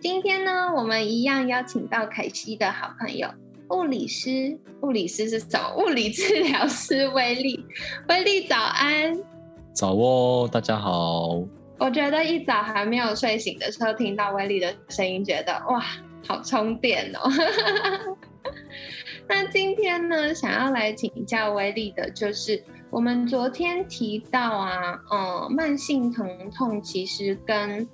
今天呢，我们一样邀请到凯西的好朋友物理师，物理师是什么？物理治疗师威力，威力早安，早哦，大家好。我觉得一早还没有睡醒的时候，听到威力的声音，觉得哇，好充电哦。那今天呢，想要来请教威力的，就是我们昨天提到啊，嗯，慢性疼痛其实跟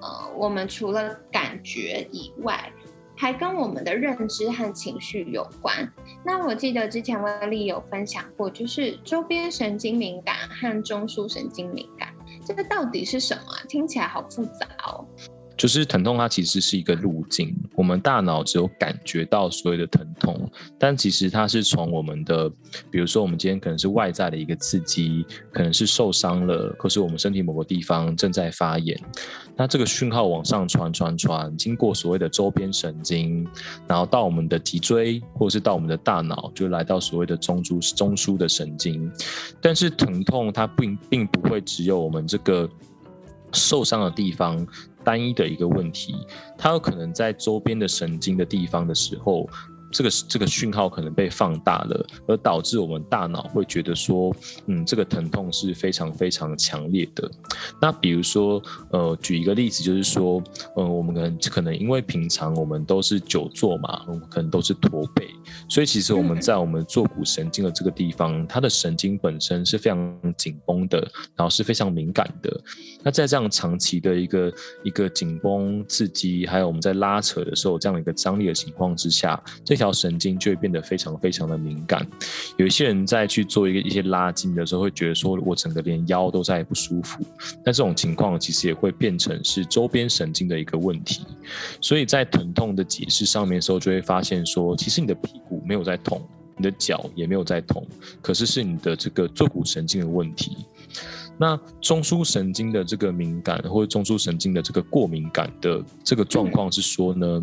呃，我们除了感觉以外，还跟我们的认知和情绪有关。那我记得之前威力有分享过，就是周边神经敏感和中枢神经敏感，这个到底是什么？听起来好复杂哦。就是疼痛，它其实是一个路径。我们大脑只有感觉到所谓的疼痛，但其实它是从我们的，比如说我们今天可能是外在的一个刺激，可能是受伤了，可是我们身体某个地方正在发炎，那这个讯号往上传传传，经过所谓的周边神经，然后到我们的脊椎，或者是到我们的大脑，就来到所谓的中枢中枢的神经。但是疼痛它并并不会只有我们这个受伤的地方。单一的一个问题，它有可能在周边的神经的地方的时候。这个这个讯号可能被放大了，而导致我们大脑会觉得说，嗯，这个疼痛是非常非常强烈的。那比如说，呃，举一个例子，就是说，呃，我们可能可能因为平常我们都是久坐嘛，我们可能都是驼背，所以其实我们在我们坐骨神经的这个地方，它的神经本身是非常紧绷的，然后是非常敏感的。那在这样长期的一个一个紧绷刺激，还有我们在拉扯的时候这样的一个张力的情况之下，这条神经就会变得非常非常的敏感。有一些人在去做一个一些拉筋的时候，会觉得说我整个连腰都在不舒服。但这种情况其实也会变成是周边神经的一个问题。所以在疼痛的解释上面的时候，就会发现说，其实你的屁股没有在痛，你的脚也没有在痛，可是是你的这个坐骨神经的问题。那中枢神经的这个敏感，或者中枢神经的这个过敏感的这个状况是说呢？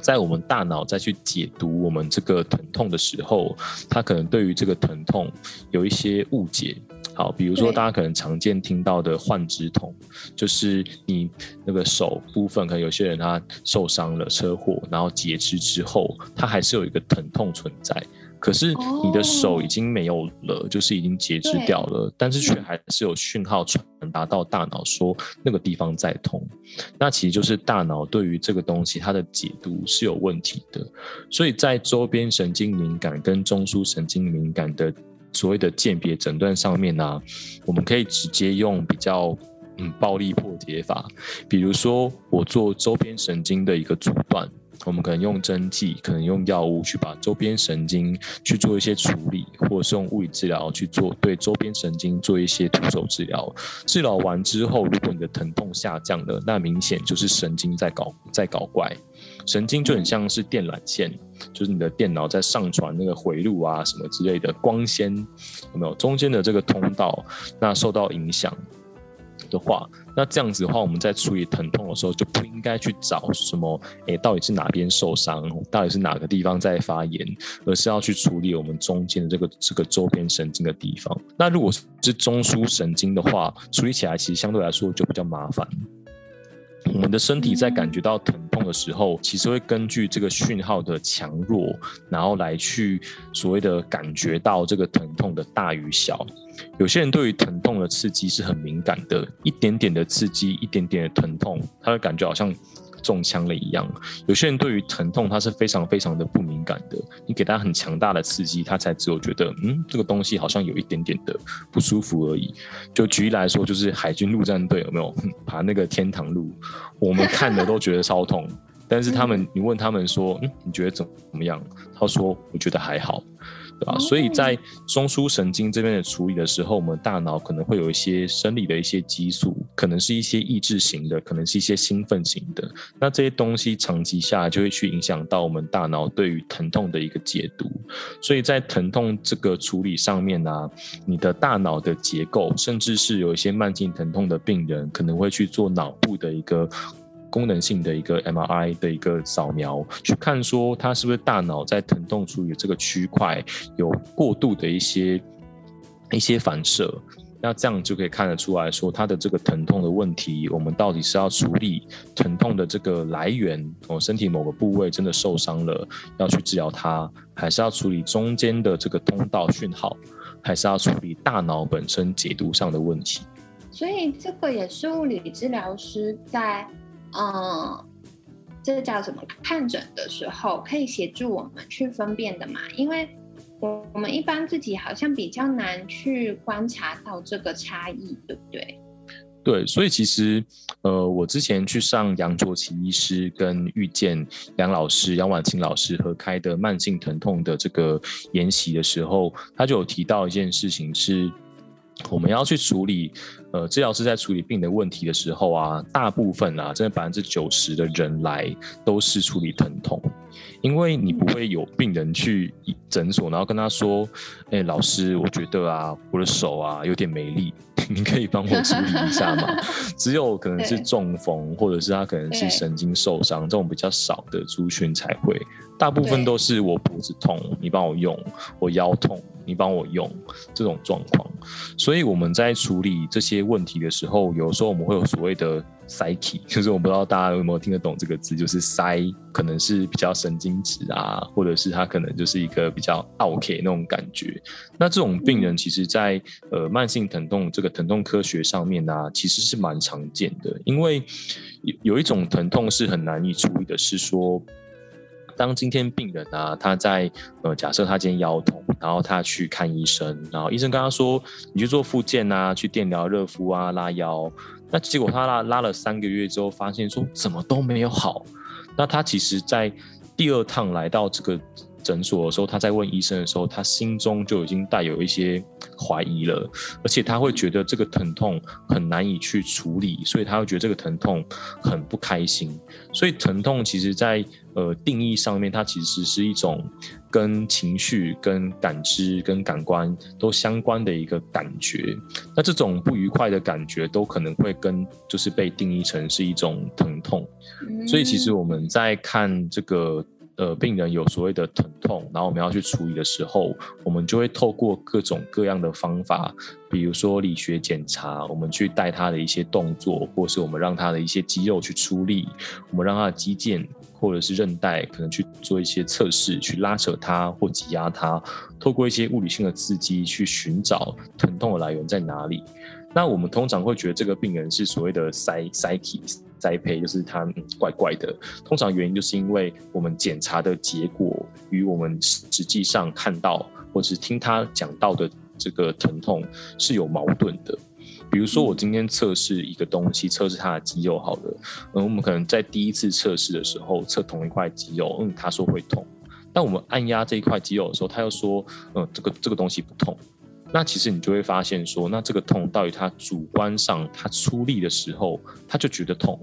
在我们大脑再去解读我们这个疼痛的时候，它可能对于这个疼痛有一些误解。好，比如说大家可能常见听到的患肢痛，就是你那个手部分，可能有些人他受伤了车祸，然后截肢之后，他还是有一个疼痛存在。可是你的手已经没有了，就是已经截肢掉了，但是却还是有讯号传达到大脑说那个地方在痛。那其实就是大脑对于这个东西它的解读是有问题的。所以在周边神经敏感跟中枢神经敏感的所谓的鉴别诊断上面呢，我们可以直接用比较嗯暴力破解法，比如说我做周边神经的一个阻断。我们可能用针剂，可能用药物去把周边神经去做一些处理，或者是用物理治疗去做对周边神经做一些徒手治疗。治疗完之后，如果你的疼痛下降了，那明显就是神经在搞在搞怪。神经就很像是电缆线，就是你的电脑在上传那个回路啊什么之类的光纤，有没有中间的这个通道那受到影响？的话，那这样子的话，我们在处理疼痛的时候，就不应该去找什么，哎，到底是哪边受伤，到底是哪个地方在发炎，而是要去处理我们中间的这个这个周边神经的地方。那如果是中枢神经的话，处理起来其实相对来说就比较麻烦。我们的身体在感觉到疼痛的时候，其实会根据这个讯号的强弱，然后来去所谓的感觉到这个疼痛的大与小。有些人对于疼痛的刺激是很敏感的，一点点的刺激，一点点的疼痛，他会感觉好像。中枪了一样，有些人对于疼痛他是非常非常的不敏感的。你给他很强大的刺激，他才只有觉得，嗯，这个东西好像有一点点的不舒服而已。就举例来说，就是海军陆战队有没有 爬那个天堂路？我们看的都觉得超痛，但是他们，你问他们说，嗯，你觉得怎么怎么样？他说，我觉得还好。对吧？所以在中枢神经这边的处理的时候，我们大脑可能会有一些生理的一些激素，可能是一些抑制型的，可能是一些兴奋型的。那这些东西长期下来就会去影响到我们大脑对于疼痛的一个解读。所以在疼痛这个处理上面呢，你的大脑的结构，甚至是有一些慢性疼痛的病人，可能会去做脑部的一个。功能性的一个 MRI 的一个扫描，去看说它是不是大脑在疼痛处理这个区块有过度的一些一些反射，那这样就可以看得出来说它的这个疼痛的问题，我们到底是要处理疼痛的这个来源，哦，身体某个部位真的受伤了，要去治疗它，还是要处理中间的这个通道讯号，还是要处理大脑本身解读上的问题？所以这个也是物理治疗师在。嗯，这叫什么？看诊的时候可以协助我们去分辨的嘛？因为我我们一般自己好像比较难去观察到这个差异，对不对？对，所以其实呃，我之前去上杨卓琪医师跟遇见杨老师、杨婉清老师合开的慢性疼痛的这个研习的时候，他就有提到一件事情是。我们要去处理，呃，治疗师在处理病的问题的时候啊，大部分啊，真的百分之九十的人来都是处理疼痛，因为你不会有病人去诊所，然后跟他说，哎，老师，我觉得啊，我的手啊有点没力，你可以帮我处理一下吗？只有可能是中风，或者是他可能是神经受伤这种比较少的族群才会，大部分都是我脖子痛，你帮我用；我腰痛。你帮我用这种状况，所以我们在处理这些问题的时候，有时候我们会有所谓的塞体，就是我不知道大家有没有听得懂这个字，就是塞，可能是比较神经质啊，或者是他可能就是一个比较 OK 那种感觉。那这种病人其实，在呃慢性疼痛这个疼痛科学上面呢，其实是蛮常见的，因为有有一种疼痛是很难以处理的，是说。当今天病人啊，他在呃，假设他今天腰痛，然后他去看医生，然后医生跟他说，你去做复健啊，去电疗、热敷啊，拉腰。那结果他拉拉了三个月之后，发现说怎么都没有好。那他其实，在第二趟来到这个诊所的时候，他在问医生的时候，他心中就已经带有一些怀疑了，而且他会觉得这个疼痛很难以去处理，所以他会觉得这个疼痛很不开心。所以疼痛其实，在呃，定义上面，它其实是一种跟情绪、跟感知、跟感官都相关的一个感觉。那这种不愉快的感觉，都可能会跟就是被定义成是一种疼痛。所以，其实我们在看这个呃病人有所谓的疼痛，然后我们要去处理的时候，我们就会透过各种各样的方法，比如说理学检查，我们去带他的一些动作，或是我们让他的一些肌肉去出力，我们让他的肌腱。或者是韧带，可能去做一些测试，去拉扯它或挤压它，透过一些物理性的刺激去寻找疼痛的来源在哪里。那我们通常会觉得这个病人是所谓的塞塞体栽培，就是他怪怪的。通常原因就是因为我们检查的结果与我们实际上看到或者是听他讲到的这个疼痛是有矛盾的。比如说，我今天测试一个东西，测试他的肌肉，好了，嗯，我们可能在第一次测试的时候测同一块肌肉，嗯，他说会痛，但我们按压这一块肌肉的时候，他又说，嗯，这个这个东西不痛，那其实你就会发现说，那这个痛到底他主观上他出力的时候，他就觉得痛。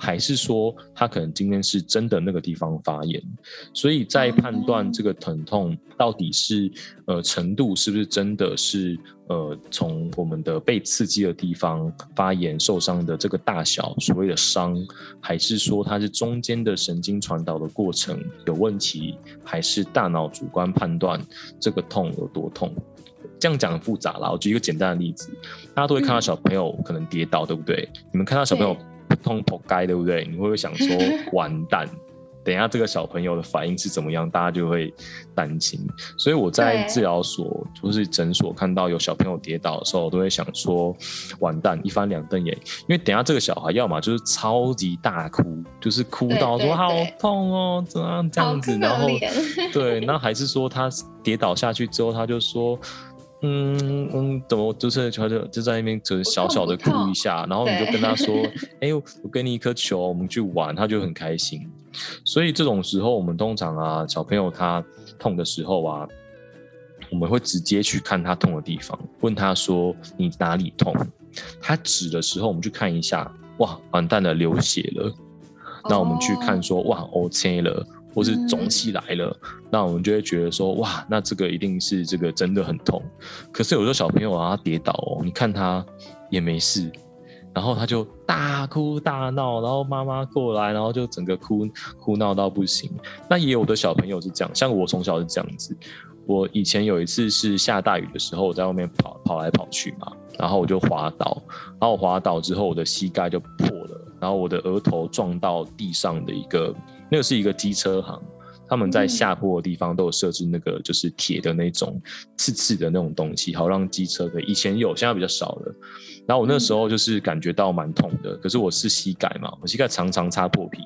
还是说他可能今天是真的那个地方发炎，所以在判断这个疼痛到底是呃程度是不是真的是呃从我们的被刺激的地方发炎受伤的这个大小所谓的伤，还是说它是中间的神经传导的过程有问题，还是大脑主观判断这个痛有多痛？这样讲很复杂啦。我举一个简单的例子，大家都会看到小朋友可能跌倒，对不对？你们看到小朋友。扑通扑街对不对？你会不会想说 完蛋？等一下这个小朋友的反应是怎么样？大家就会担心。所以我在治疗所，就是诊所看到有小朋友跌倒的时候，我都会想说完蛋，一翻两瞪眼。因为等下这个小孩要么就是超级大哭，就是哭到说好痛哦，怎样这样子，然后对，那还是说他跌倒下去之后，他就说。嗯嗯，怎么就是他就就在那边就小小的哭一下，然后你就跟他说：“ 哎，我给你一颗球，我们去玩。”他就很开心。所以这种时候，我们通常啊，小朋友他痛的时候啊，我们会直接去看他痛的地方，问他说你哪里痛？他指的时候，我们去看一下，哇，完蛋了，流血了。那我们去看说，哇，OK 了，或是肿起来了，那我们就会觉得说，哇，那这个一定是这个真的很痛。可是有时候小朋友啊跌倒哦，你看他也没事。然后他就大哭大闹，然后妈妈过来，然后就整个哭哭闹到不行。那也有的小朋友是这样，像我从小是这样子。我以前有一次是下大雨的时候，我在外面跑跑来跑去嘛，然后我就滑倒，然后我滑倒之后，我的膝盖就破了，然后我的额头撞到地上的一个，那个是一个机车行。他们在下坡的地方都有设置那个就是铁的那种刺刺的那种东西，好让机车可以以前有，现在比较少了。然后我那时候就是感觉到蛮痛的，可是我是膝盖嘛，我膝盖常常擦破皮，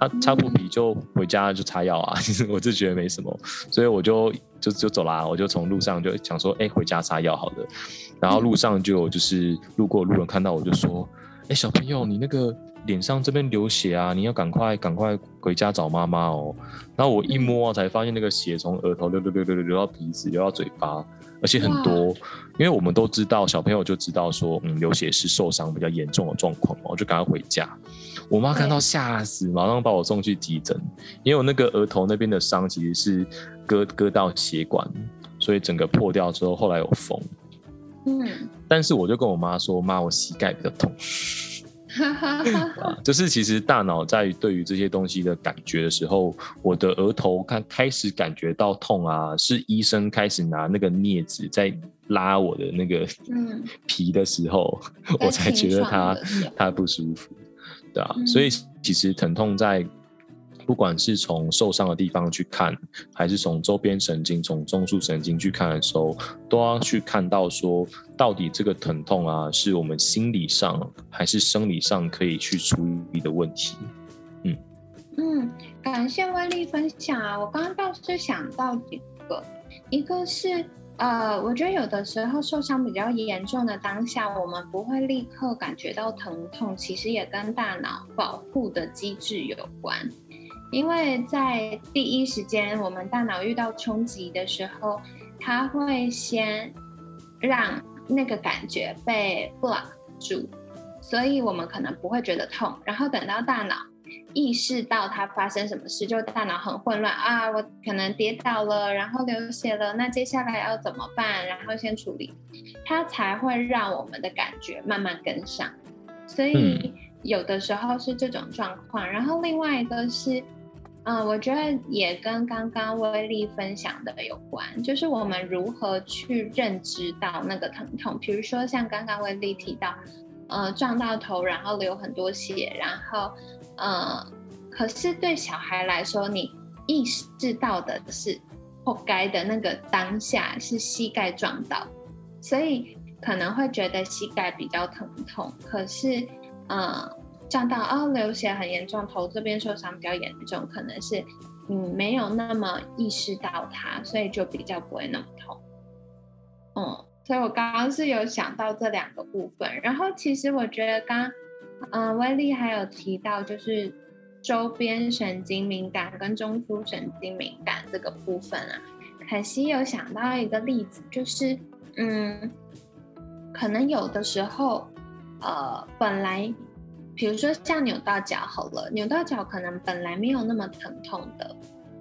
啊，擦破皮就回家就擦药啊，其实我就觉得没什么，所以我就就就走啦，我就从路上就想说，哎，回家擦药好了。然后路上就就是路过路人看到我就说，哎，小朋友，你那个。脸上这边流血啊！你要赶快赶快回家找妈妈哦。然后我一摸才发现那个血从额头流流流流流流到鼻子，流到嘴巴，而且很多。因为我们都知道，小朋友就知道说，嗯，流血是受伤比较严重的状况嘛，我就赶快回家。我妈看到吓死，马上把我送去急诊。因为我那个额头那边的伤其实是割割到血管，所以整个破掉之后，后来有缝。嗯。但是我就跟我妈说，妈，我膝盖比较痛。就是其实大脑在对于这些东西的感觉的时候，我的额头看开始感觉到痛啊，是医生开始拿那个镊子在拉我的那个皮的时候，我才觉得它它不舒服，对啊，所以其实疼痛在。不管是从受伤的地方去看，还是从周边神经、从中枢神经去看的时候，都要去看到说，到底这个疼痛啊，是我们心理上还是生理上可以去处理的问题。嗯嗯，感谢威力分享啊！我刚刚倒是想到几个，一个是呃，我觉得有的时候受伤比较严重的当下，我们不会立刻感觉到疼痛，其实也跟大脑保护的机制有关。因为在第一时间，我们大脑遇到冲击的时候，它会先让那个感觉被 block 住，所以我们可能不会觉得痛。然后等到大脑意识到它发生什么事，就大脑很混乱啊，我可能跌倒了，然后流血了，那接下来要怎么办？然后先处理，它才会让我们的感觉慢慢跟上。所以有的时候是这种状况。然后另外一个是。嗯，我觉得也跟刚刚威力分享的有关，就是我们如何去认知到那个疼痛。比如说像刚刚威力提到，呃，撞到头然后流很多血，然后，呃，可是对小孩来说，你意识到的是活该的那个当下是膝盖撞到，所以可能会觉得膝盖比较疼痛。可是，嗯。撞到哦，流血很严重，头这边受伤比较严重，可能是嗯没有那么意识到它，所以就比较不会那么痛。嗯，所以我刚刚是有想到这两个部分，然后其实我觉得刚嗯威利还有提到就是周边神经敏感跟中枢神经敏感这个部分啊，可惜有想到一个例子，就是嗯可能有的时候呃本来。比如说像扭到脚好了，扭到脚可能本来没有那么疼痛的，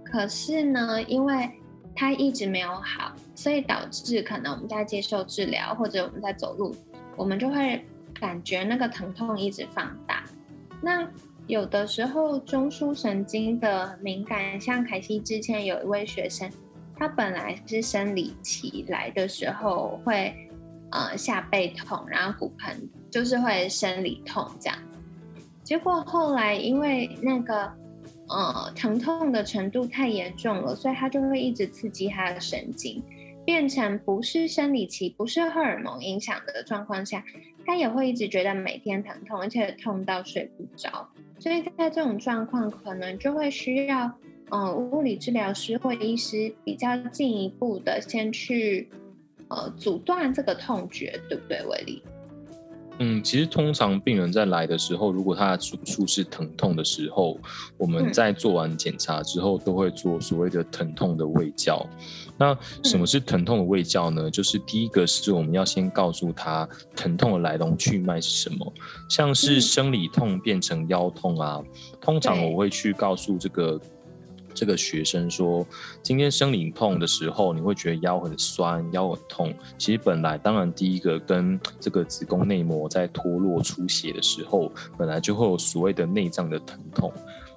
可是呢，因为它一直没有好，所以导致可能我们在接受治疗或者我们在走路，我们就会感觉那个疼痛一直放大。那有的时候中枢神经的敏感，像凯西之前有一位学生，他本来是生理期来的时候会呃下背痛，然后骨盆就是会生理痛这样。结果后来，因为那个呃疼痛的程度太严重了，所以他就会一直刺激他的神经，变成不是生理期、不是荷尔蒙影响的状况下，他也会一直觉得每天疼痛，而且痛到睡不着。所以在这种状况，可能就会需要嗯物理治疗师或医师比较进一步的先去呃阻断这个痛觉，对不对，威力？嗯，其实通常病人在来的时候，如果他的主诉是疼痛的时候，我们在做完检查之后，都会做所谓的疼痛的胃教。那什么是疼痛的胃教呢？就是第一个是我们要先告诉他疼痛的来龙去脉是什么，像是生理痛变成腰痛啊，通常我会去告诉这个。这个学生说，今天生理痛的时候，你会觉得腰很酸、腰很痛。其实本来，当然第一个跟这个子宫内膜在脱落出血的时候，本来就会有所谓的内脏的疼痛。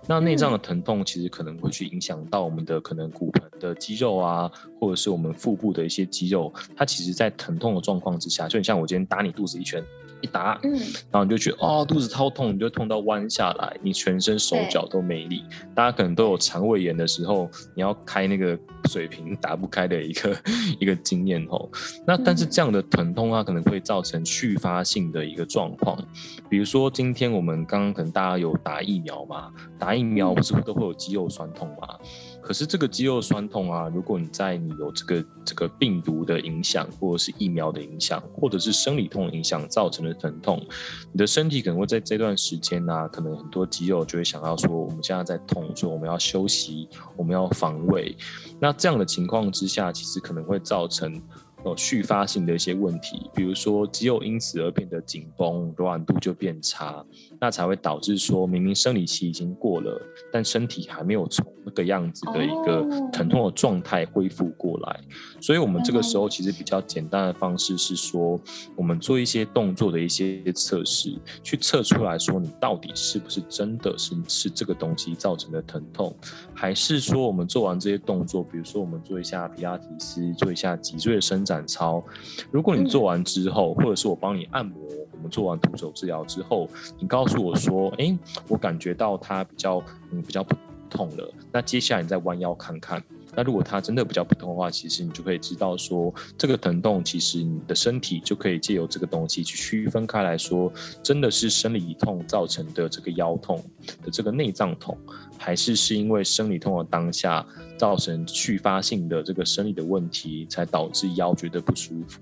那内脏的疼痛其实可能会去影响到我们的可能骨盆的肌肉啊，或者是我们腹部的一些肌肉。它其实，在疼痛的状况之下，就很像我今天打你肚子一拳。一打，嗯，然后你就觉得哦，肚子超痛，你就痛到弯下来，你全身手脚都没力。大家可能都有肠胃炎的时候，你要开那个水瓶打不开的一个一个经验哦。那但是这样的疼痛它可能会造成续发性的一个状况，比如说今天我们刚刚可能大家有打疫苗嘛，打疫苗不是都会有肌肉酸痛嘛？可是这个肌肉酸痛啊，如果你在你有这个这个病毒的影响，或者是疫苗的影响，或者是生理痛影响造成的疼痛，你的身体可能会在这段时间呢，可能很多肌肉就会想要说，我们现在在痛，说我们要休息，我们要防卫。那这样的情况之下，其实可能会造成。有续发性的一些问题，比如说肌肉因此而变得紧绷，柔软度就变差，那才会导致说明明生理期已经过了，但身体还没有从那个样子的一个疼痛的状态恢复过来。所以，我们这个时候其实比较简单的方式是说，我们做一些动作的一些测试，去测出来说你到底是不是真的是是这个东西造成的疼痛，还是说我们做完这些动作，比如说我们做一下皮拉提斯，做一下脊椎的伸展。展操，如果你做完之后，或者是我帮你按摩，我们做完徒手治疗之后，你告诉我说，哎，我感觉到它比较嗯比较不痛了，那接下来你再弯腰看看，那如果它真的比较不痛的话，其实你就可以知道说，这个疼痛其实你的身体就可以借由这个东西去区分开来说，真的是生理痛造成的这个腰痛的这个内脏痛，还是是因为生理痛的当下。造成续发性的这个生理的问题，才导致腰觉得不舒服。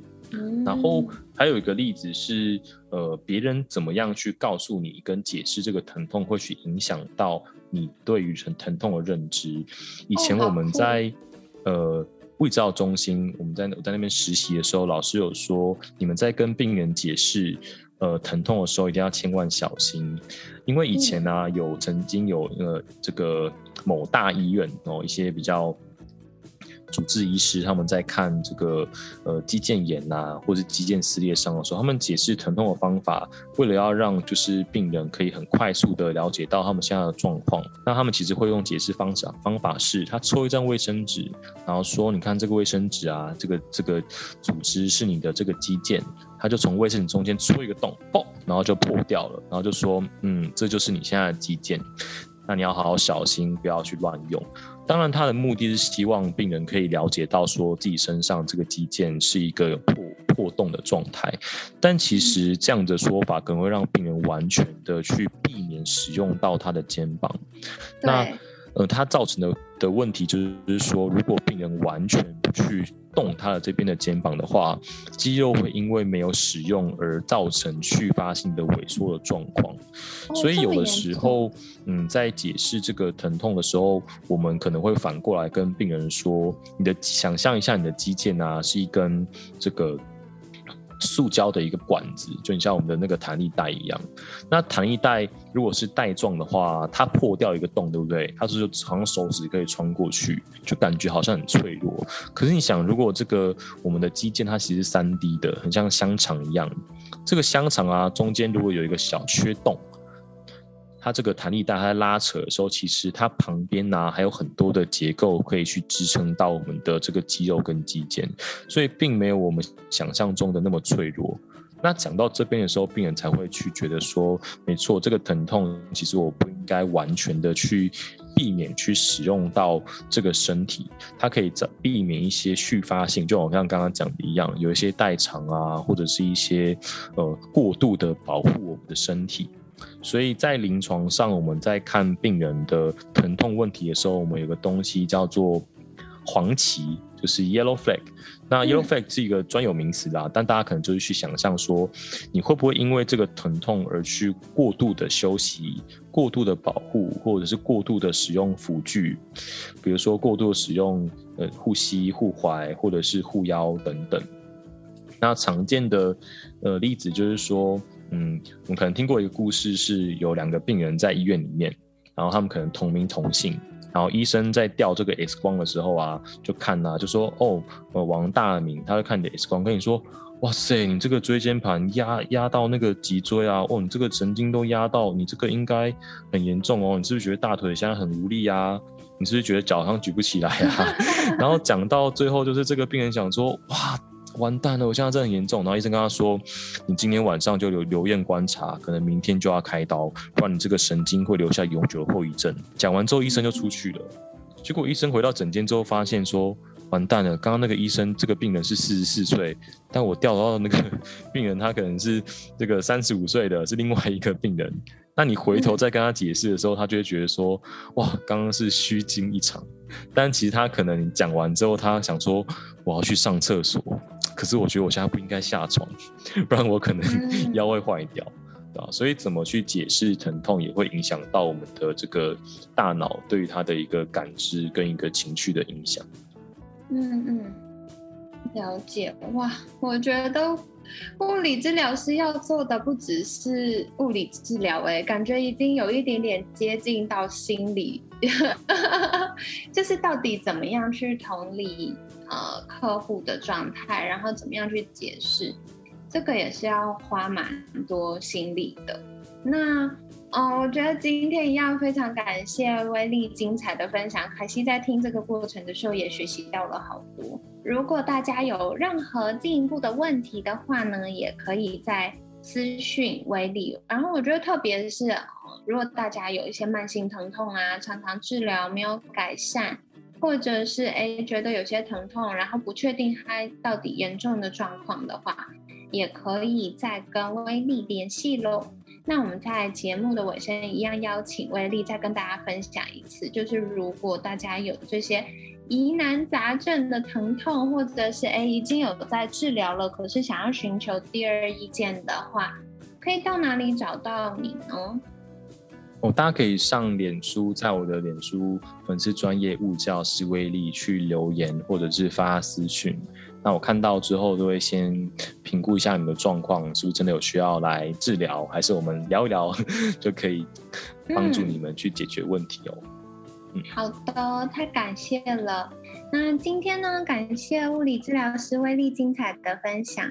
然后还有一个例子是，呃，别人怎么样去告诉你跟解释这个疼痛，会去影响到你对于疼疼痛的认知。以前我们在呃胃照中心，我们在我在那边实习的时候，老师有说，你们在跟病人解释呃疼痛的时候，一定要千万小心，因为以前呢有曾经有呃这个。某大医院哦，一些比较主治医师他们在看这个呃肌腱炎呐，或者肌腱撕裂伤的时候，他们解释疼痛的方法，为了要让就是病人可以很快速的了解到他们现在的状况，那他们其实会用解释方法，方法是他抽一张卫生纸，然后说你看这个卫生纸啊，这个这个组织是你的这个肌腱，他就从卫生纸中间戳一个洞，嘣，然后就破掉了，然后就说嗯，这就是你现在的肌腱。那你要好好小心，不要去乱用。当然，他的目的是希望病人可以了解到，说自己身上这个肌腱是一个破破洞的状态。但其实这样的说法可能会让病人完全的去避免使用到他的肩膀。那呃，它造成的的问题就是说，如果病人完全不去动他的这边的肩膀的话，肌肉会因为没有使用而造成续发性的萎缩的状况。所以有的时候，嗯，在解释这个疼痛的时候，我们可能会反过来跟病人说：你的想象一下，你的肌腱啊，是一根这个。塑胶的一个管子，就你像我们的那个弹力带一样。那弹力带如果是带状的话，它破掉一个洞，对不对？它是就好像手指可以穿过去，就感觉好像很脆弱。可是你想，如果这个我们的肌腱它其实是三 D 的，很像香肠一样，这个香肠啊中间如果有一个小缺洞。它这个弹力带，它在拉扯的时候，其实它旁边呢还有很多的结构可以去支撑到我们的这个肌肉跟肌腱，所以并没有我们想象中的那么脆弱。那讲到这边的时候，病人才会去觉得说，没错，这个疼痛其实我不应该完全的去避免去使用到这个身体，它可以避免一些续发性，就我像刚刚讲的一样，有一些代偿啊，或者是一些呃过度的保护我们的身体。所以在临床上，我们在看病人的疼痛问题的时候，我们有个东西叫做黄芪，就是 yellow flag。那 yellow flag 是一个专有名词啦，但大家可能就是去想象说，你会不会因为这个疼痛而去过度的休息、过度的保护，或者是过度的使用辅具，比如说过度使用呃护膝、护踝或者是护腰等等。那常见的呃例子就是说，嗯，我们可能听过一个故事，是有两个病人在医院里面，然后他们可能同名同姓。然后医生在调这个 X 光的时候啊，就看啊，就说哦，呃，王大明，他就看你的 X 光，跟你说，哇塞，你这个椎间盘压压到那个脊椎啊，哦，你这个神经都压到，你这个应该很严重哦，你是不是觉得大腿现在很无力啊？你是不是觉得脚好像举不起来啊？然后讲到最后，就是这个病人想说，哇。完蛋了，我现在真的很严重。然后医生跟他说：“你今天晚上就留留院观察，可能明天就要开刀，不然你这个神经会留下永久后遗症。”讲完之后，医生就出去了。结果医生回到诊间之后，发现说：“完蛋了，刚刚那个医生，这个病人是四十四岁，但我调到的那个 病人，他可能是这个三十五岁的，是另外一个病人。那你回头再跟他解释的时候，他就会觉得说：哇，刚刚是虚惊一场。但其实他可能讲完之后，他想说：我要去上厕所。”可是我觉得我现在不应该下床，不然我可能腰会坏掉，啊，所以怎么去解释疼痛，也会影响到我们的这个大脑对于它的一个感知跟一个情绪的影响。嗯嗯，了解。哇，我觉得物理治疗师要做的不只是物理治疗，哎，感觉已经有一点点接近到心理，就是到底怎么样去同理。呃，客户的状态，然后怎么样去解释，这个也是要花蛮多心力的。那，嗯，我觉得今天一样非常感谢威力精彩的分享，凯西在听这个过程的时候也学习到了好多。如果大家有任何进一步的问题的话呢，也可以在私讯威力。然后我觉得特别是，如果大家有一些慢性疼痛啊，常常治疗没有改善。或者是哎，觉得有些疼痛，然后不确定它到底严重的状况的话，也可以再跟威力联系喽。那我们在节目的尾声一样邀请威力再跟大家分享一次，就是如果大家有这些疑难杂症的疼痛，或者是哎已经有在治疗了，可是想要寻求第二意见的话，可以到哪里找到你呢？哦，大家可以上脸书，在我的脸书粉丝专业物教师威力去留言，或者是发私讯。那我看到之后，都会先评估一下你们的状况，是不是真的有需要来治疗，还是我们聊一聊 就可以帮助你们去解决问题哦。嗯，好的，太感谢了。那今天呢，感谢物理治疗师威力精彩的分享。